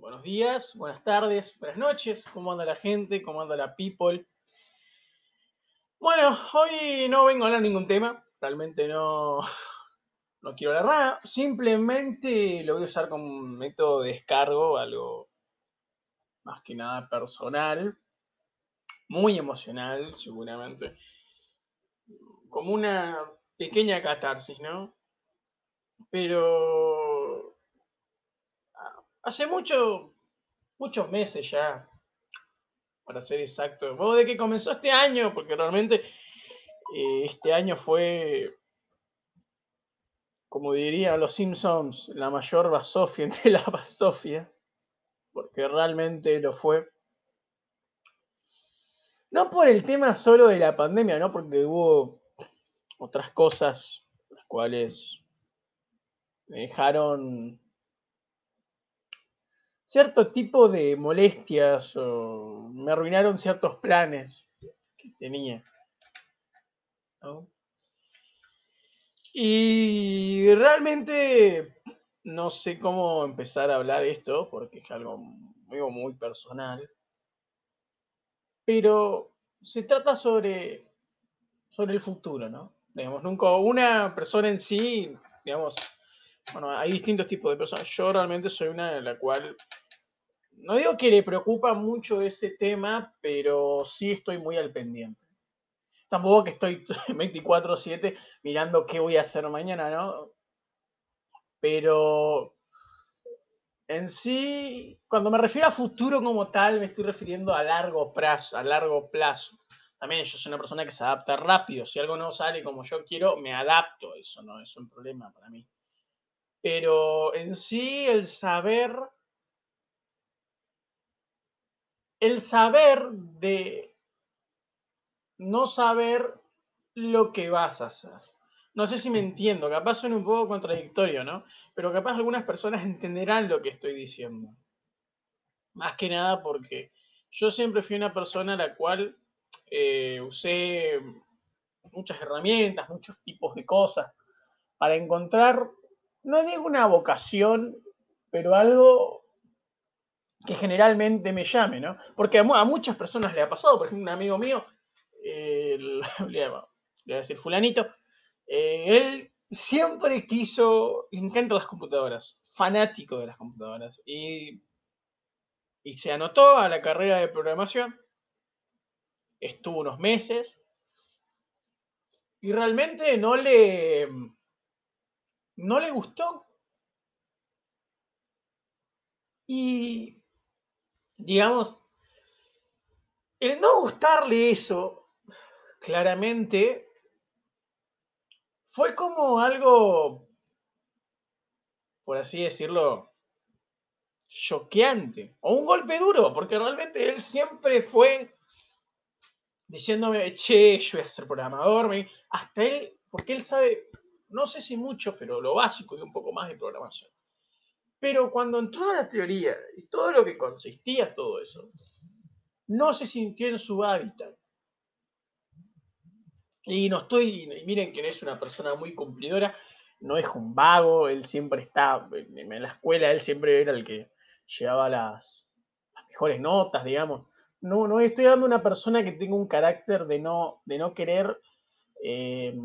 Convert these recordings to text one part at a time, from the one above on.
Buenos días, buenas tardes, buenas noches. ¿Cómo anda la gente? ¿Cómo anda la people? Bueno, hoy no vengo a hablar ningún tema. Realmente no, no quiero hablar nada. Simplemente lo voy a usar como un método de descargo, algo más que nada personal, muy emocional, seguramente. Como una pequeña catarsis, ¿no? Pero hace mucho, muchos meses ya, para ser exacto. ¿Vos de que comenzó este año? Porque realmente eh, este año fue, como dirían los Simpsons, la mayor basofia entre las basofias. Porque realmente lo fue. No por el tema solo de la pandemia, ¿no? Porque hubo otras cosas las cuales me dejaron cierto tipo de molestias o me arruinaron ciertos planes que tenía. Y realmente no sé cómo empezar a hablar esto porque es algo muy, personal. Pero se trata sobre, sobre el futuro, ¿no? Digamos, nunca una persona en sí, digamos, bueno, hay distintos tipos de personas. Yo realmente soy una de la cual no digo que le preocupa mucho ese tema, pero sí estoy muy al pendiente. Tampoco que estoy 24/7 mirando qué voy a hacer mañana, ¿no? Pero en sí, cuando me refiero a futuro como tal, me estoy refiriendo a largo plazo, a largo plazo. También yo soy una persona que se adapta rápido. Si algo no sale como yo quiero, me adapto. Eso no es un problema para mí. Pero en sí, el saber el saber de no saber lo que vas a hacer. No sé si me entiendo, capaz suena un poco contradictorio, ¿no? Pero capaz algunas personas entenderán lo que estoy diciendo. Más que nada porque yo siempre fui una persona a la cual eh, usé muchas herramientas, muchos tipos de cosas para encontrar, no digo una vocación, pero algo que generalmente me llame, ¿no? Porque a, muchas personas le ha pasado, por ejemplo, un amigo mío, le, voy a decir fulanito, eh, él siempre quiso, le encantan las computadoras, fanático de las computadoras, y, y se anotó a la carrera de programación, estuvo unos meses, y realmente no le, no le gustó. Y digamos, el no gustarle eso, claramente, fue como algo, por así decirlo, choqueante, o un golpe duro, porque realmente él siempre fue diciéndome, che, yo voy a ser programador, hasta él, porque él sabe, no sé si mucho, pero lo básico y un poco más de programación. Pero cuando entró a la teoría y todo lo que consistía todo eso, no se sintió en su hábitat. Y no estoy, miren que es una persona muy cumplidora, no es un vago, él siempre está, en la escuela él siempre era el que llevaba las, mejores notas, digamos. No, no estoy hablando de una persona que tenga un carácter de no, de no querer, eh,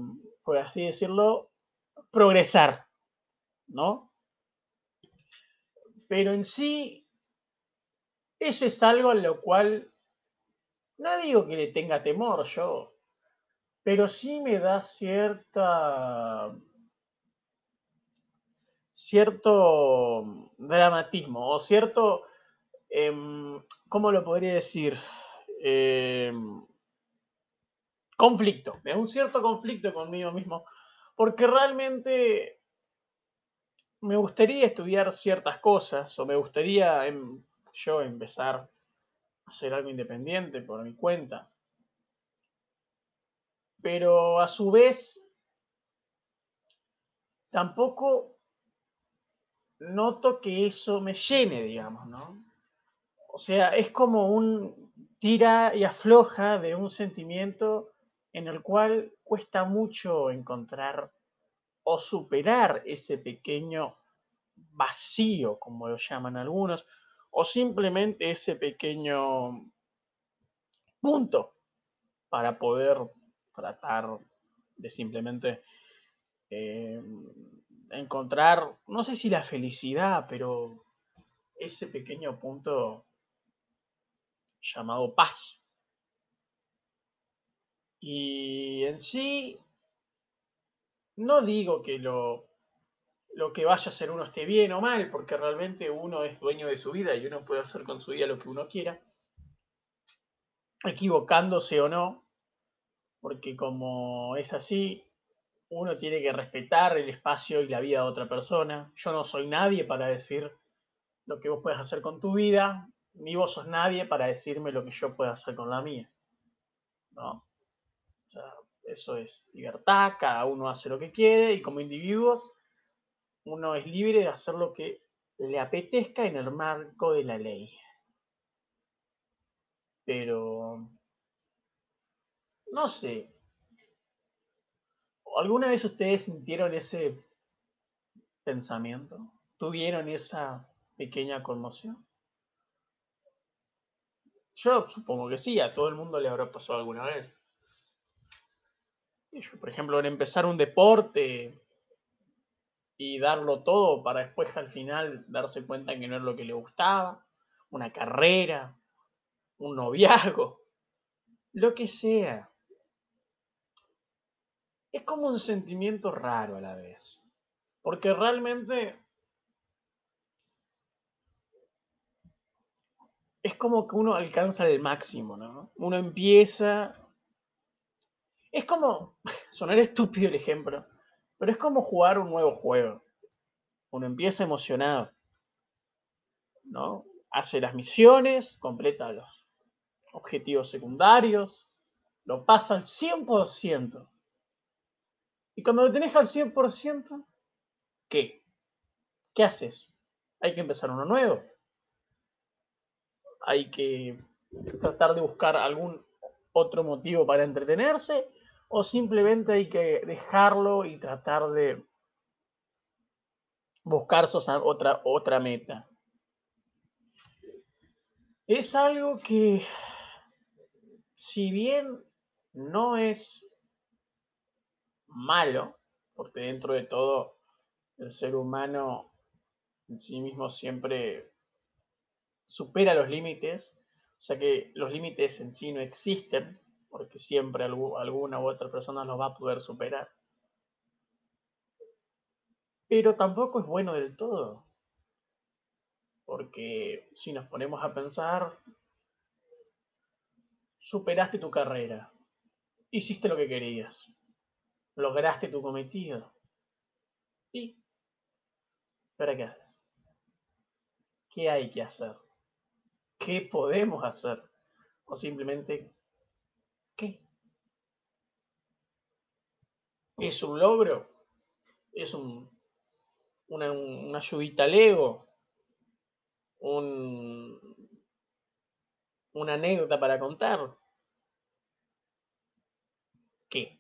por así decirlo, progresar, ¿no? Pero en sí, eso es algo a lo cual no digo que le tenga temor yo, pero sí me da cierta cierto dramatismo o cierto, em, ¿cómo lo podría decir? Em, conflicto, me da un cierto conflicto conmigo mismo, porque realmente me gustaría estudiar ciertas cosas o me gustaría em, yo empezar a hacer algo independiente por mi cuenta. Pero a su vez, tampoco noto que eso me llene, digamos, ¿no? O sea, es como un tira y afloja de un sentimiento en el cual cuesta mucho encontrar o superar ese pequeño vacío, como lo llaman algunos, o simplemente ese pequeño punto para poder tratar de simplemente eh, encontrar, no sé si la felicidad, pero ese pequeño punto llamado paz. Y en sí, no digo que lo, lo que vaya a ser uno esté bien o mal, porque realmente uno es dueño de su vida y uno puede hacer con su vida lo que uno quiera, equivocándose o no, porque como es así, uno tiene que respetar el espacio y la vida de otra persona. Yo no soy nadie para decir lo que vos puedes hacer con tu vida, ni vos sos nadie para decirme lo que yo puedo hacer con la mía. ¿No? Eso es libertad, cada uno hace lo que quiere y como individuos uno es libre de hacer lo que le apetezca en el marco de la ley. Pero, no sé, ¿alguna vez ustedes sintieron ese pensamiento? ¿Tuvieron esa pequeña conmoción? Yo supongo que sí, a todo el mundo le habrá pasado alguna vez. Por ejemplo, en empezar un deporte y darlo todo para después al final darse cuenta que no es lo que le gustaba, una carrera, un noviazgo, lo que sea. Es como un sentimiento raro a la vez, porque realmente es como que uno alcanza el máximo, ¿no? Uno empieza... Es como, sonar estúpido el ejemplo, pero es como jugar un nuevo juego. Uno empieza emocionado, ¿no? Hace las misiones, completa los objetivos secundarios, lo pasa al 100%. Y cuando lo tenés al 100%, ¿qué? ¿Qué haces? Hay que empezar uno nuevo hay que tratar de buscar algún otro motivo para entretenerse o simplemente hay que dejarlo y tratar de buscar otra, otra meta. Es algo que, si bien no es malo, porque dentro de todo el ser humano en sí mismo siempre supera los límites, o sea que los límites en sí no existen, porque siempre alguna u otra persona los va a poder superar. Pero tampoco es bueno del todo, porque si nos ponemos a pensar, superaste tu carrera, hiciste lo que querías, lograste tu cometido. ¿Y para qué haces? ¿Qué hay que hacer? qué podemos hacer o simplemente qué. ¿Es un logro? ¿Es un, una, una ayudita al ego? Un, ¿Una anécdota para contar? ¿Qué?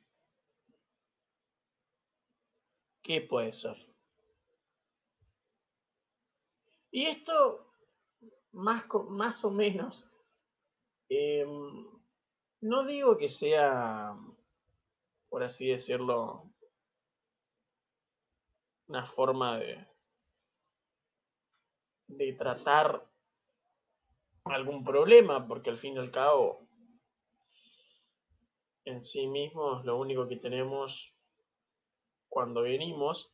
¿Qué puede ser? Y esto más, más o menos, em, no digo que sea, por así decirlo, una forma de, de tratar algún problema, porque al fin y al cabo, en sí mismos, lo único que tenemos cuando venimos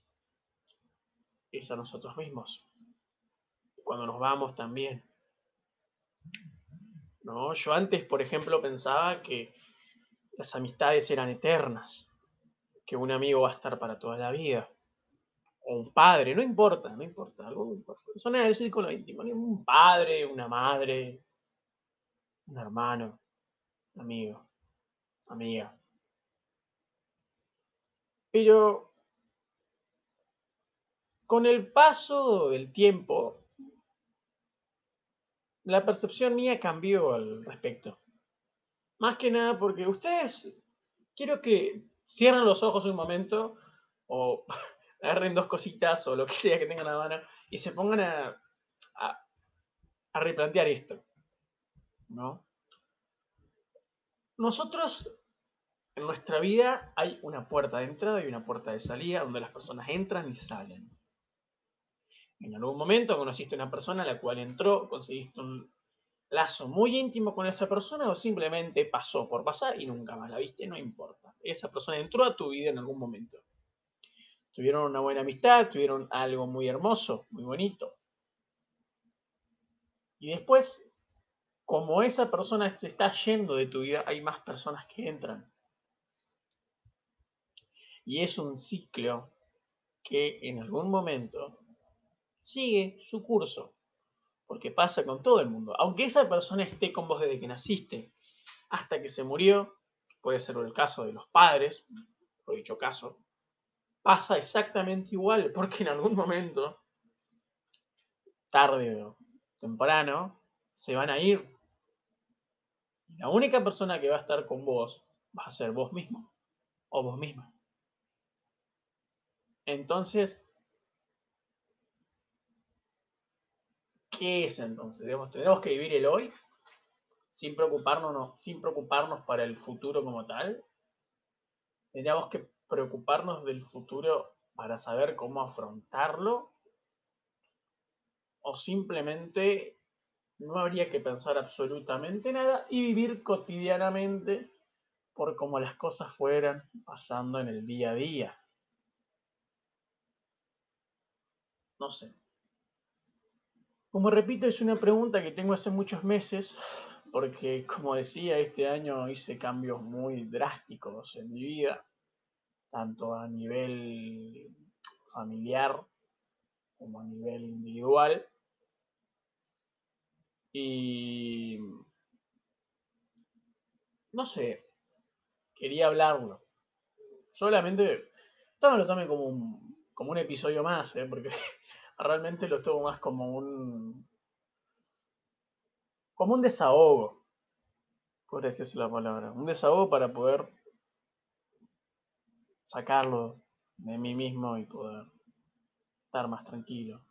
es a nosotros mismos. Cuando nos vamos también. ¿No? Yo antes, por ejemplo, pensaba que las amistades eran eternas, que un amigo va a estar para toda la vida, o un padre, no importa, no importa, algo persona del círculo íntimo, un padre, una madre, un hermano, amigo, amiga. Pero con el paso del tiempo, la percepción mía cambió al respecto. Más que nada porque ustedes, quiero que cierren los ojos un momento o agarren dos cositas o lo que sea que tengan a mano y se pongan a, a replantear esto, ¿no? Nosotros, en nuestra vida, hay una puerta de entrada y una puerta de salida donde las personas entran y salen. En algún momento conociste a una persona a la cual entró, conseguiste un lazo muy íntimo con esa persona o simplemente pasó por pasar y nunca más la viste, no importa. Esa persona entró a tu vida en algún momento. Tuvieron una buena amistad, tuvieron algo muy hermoso, muy bonito. Y después, como esa persona se está yendo de tu vida, hay más personas que entran. Y es un ciclo que en algún momento sigue su curso, porque pasa con todo el mundo. Aunque esa persona esté con vos desde que naciste hasta que se murió, puede ser el caso de los padres, por dicho caso, pasa exactamente igual, porque en algún momento, tarde o temprano, se van a ir. la única persona que va a estar con vos va a ser vos mismo o vos misma. Entonces, ¿qué es entonces? tenemos que vivir el hoy sin preocuparnos, sin preocuparnos para el futuro como tal. Tendríamos que preocuparnos del futuro para saber cómo afrontarlo? ¿O simplemente no habría que pensar absolutamente nada y vivir cotidianamente por cómo las cosas fueran pasando en el día a día? No sé. Como repito, es una pregunta que tengo hace muchos meses, porque como decía, este año hice cambios muy drásticos en mi vida tanto a nivel familiar como a nivel individual. Y no sé, quería hablarlo. Solamente, no lo tome como un, como un episodio más, ¿eh? porque realmente lo tomo más como un, como un desahogo, por decirse la palabra, un desahogo para poder sacarlo de mí mismo y poder estar más tranquilo.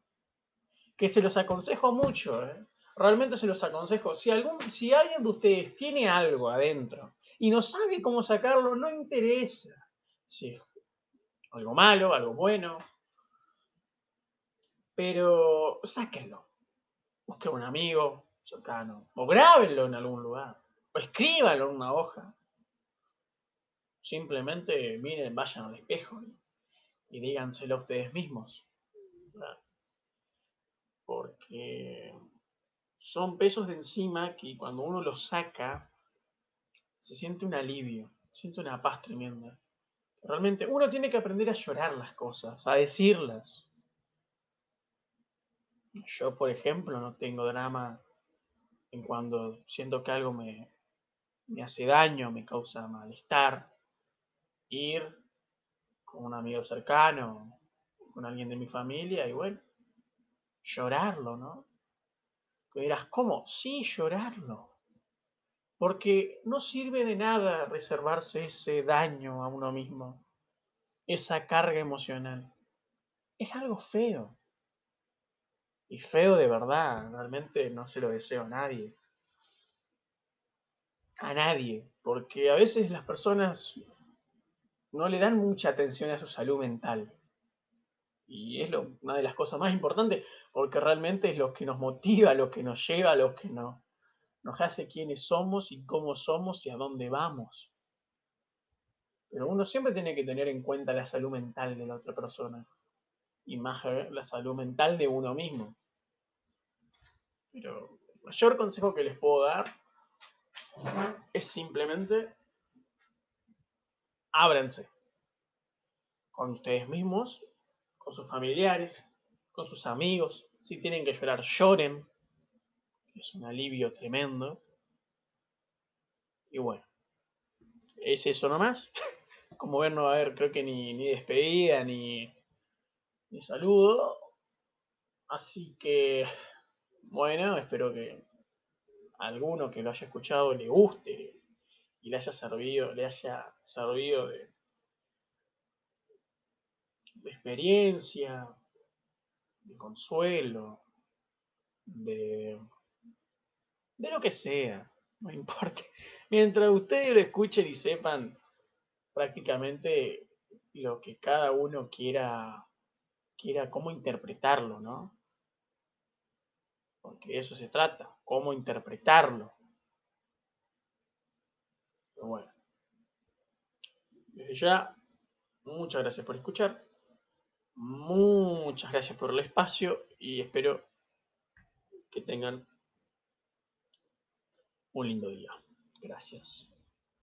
Que se los aconsejo mucho, ¿eh? realmente se los aconsejo. Si, algún, si alguien de ustedes tiene algo adentro y no sabe cómo sacarlo, no interesa. Si es algo malo, algo bueno. Pero sáquenlo. Busquen un amigo cercano. O grábenlo en algún lugar. O escríbanlo en una hoja. Simplemente miren, vayan al espejo y, díganselo a ustedes mismos. Porque son pesos de encima que cuando uno los saca, se siente un alivio, siente una paz tremenda. Realmente uno tiene que aprender a llorar las cosas, a decirlas. Yo, por ejemplo, no tengo drama en cuando siento que algo me, me hace daño, me causa malestar ir con un amigo cercano, con alguien de mi familia y bueno, llorarlo, ¿no? Dirás, ¿cómo? Sí, llorarlo. Porque no sirve de nada reservarse ese daño a uno mismo, esa carga emocional. Es algo feo. Y feo de verdad, realmente no se lo deseo a nadie. A nadie, porque a veces las personas no le dan mucha atención a su salud mental. Y es una de las cosas más importantes, porque realmente es lo que nos motiva, lo que nos lleva, lo que nos, nos hace quiénes somos y cómo somos y a dónde vamos. Pero uno siempre tiene que tener en cuenta la salud mental de la otra persona. Y más la salud mental de uno mismo. Pero el mayor consejo que les puedo dar es simplemente ábranse con ustedes mismos, con sus familiares, con sus amigos. Si tienen que llorar, lloren. Es un alivio tremendo. Y bueno, es eso nomás. Como ven, no va a haber, creo que ni, ni despedida, ni, ni saludo. Así que, bueno, espero que a alguno que lo haya escuchado le guste y le haya servido, le haya servido de, de experiencia, de consuelo, de de lo que sea, no importa. Mientras ustedes lo escuchen y sepan prácticamente lo que cada uno quiera, quiera cómo interpretarlo, ¿no? Porque de eso se trata, cómo interpretarlo. Pero bueno, desde ya, muchas gracias por escuchar, muchas gracias por el espacio y espero que tengan un lindo día. Gracias.